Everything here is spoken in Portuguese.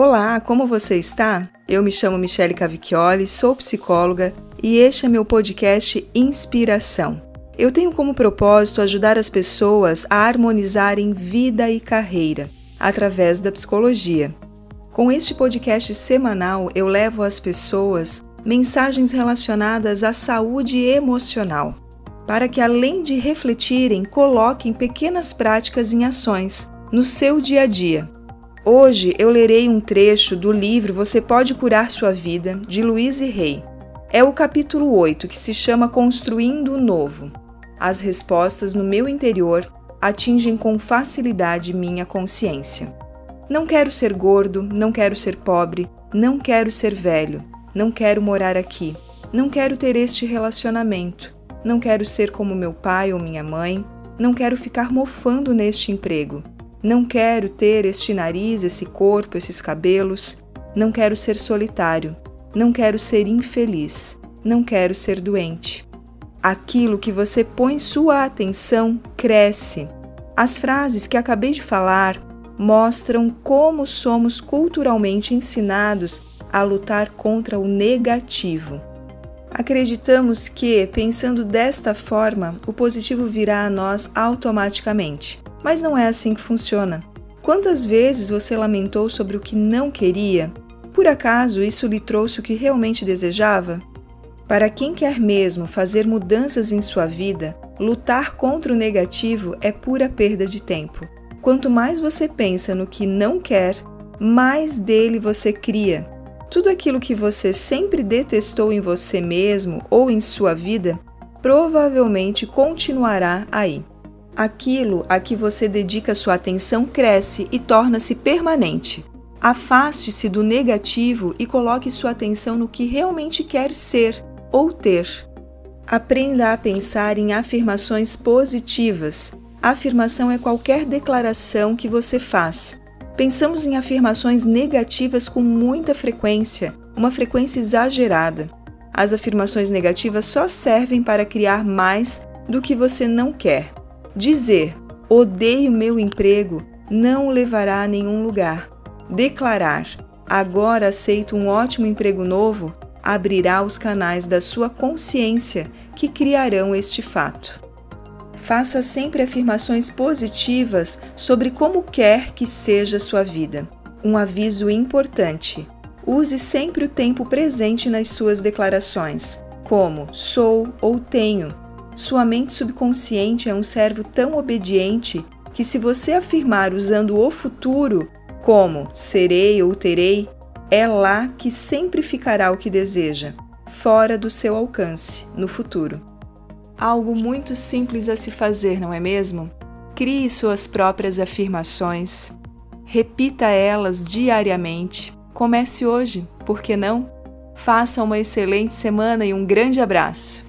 Olá, como você está? Eu me chamo Michele Cavicchioli, sou psicóloga e este é meu podcast Inspiração. Eu tenho como propósito ajudar as pessoas a harmonizarem vida e carreira através da psicologia. Com este podcast semanal, eu levo às pessoas mensagens relacionadas à saúde emocional, para que além de refletirem, coloquem pequenas práticas em ações no seu dia a dia Hoje eu lerei um trecho do livro Você Pode Curar Sua Vida, de Louise Rey. É o capítulo 8, que se chama Construindo o Novo. As respostas no meu interior atingem com facilidade minha consciência. Não quero ser gordo, não quero ser pobre, não quero ser velho, não quero morar aqui, não quero ter este relacionamento, não quero ser como meu pai ou minha mãe, não quero ficar mofando neste emprego. Não quero ter este nariz, esse corpo, esses cabelos. Não quero ser solitário. Não quero ser infeliz. Não quero ser doente. Aquilo que você põe sua atenção cresce. As frases que acabei de falar mostram como somos culturalmente ensinados a lutar contra o negativo. Acreditamos que, pensando desta forma, o positivo virá a nós automaticamente. Mas não é assim que funciona. Quantas vezes você lamentou sobre o que não queria? Por acaso isso lhe trouxe o que realmente desejava? Para quem quer mesmo fazer mudanças em sua vida, lutar contra o negativo é pura perda de tempo. Quanto mais você pensa no que não quer, mais dele você cria. Tudo aquilo que você sempre detestou em você mesmo ou em sua vida provavelmente continuará aí aquilo a que você dedica sua atenção cresce e torna-se permanente. Afaste-se do negativo e coloque sua atenção no que realmente quer ser ou ter. Aprenda a pensar em afirmações positivas. afirmação é qualquer declaração que você faz. Pensamos em afirmações negativas com muita frequência, uma frequência exagerada. As afirmações negativas só servem para criar mais do que você não quer. Dizer odeio meu emprego não o levará a nenhum lugar. Declarar agora aceito um ótimo emprego novo abrirá os canais da sua consciência que criarão este fato. Faça sempre afirmações positivas sobre como quer que seja sua vida. Um aviso importante: use sempre o tempo presente nas suas declarações, como sou ou tenho sua mente subconsciente é um servo tão obediente que, se você afirmar usando o futuro, como serei ou terei, é lá que sempre ficará o que deseja, fora do seu alcance, no futuro. Algo muito simples a se fazer, não é mesmo? Crie suas próprias afirmações, repita elas diariamente. Comece hoje, por que não? Faça uma excelente semana e um grande abraço!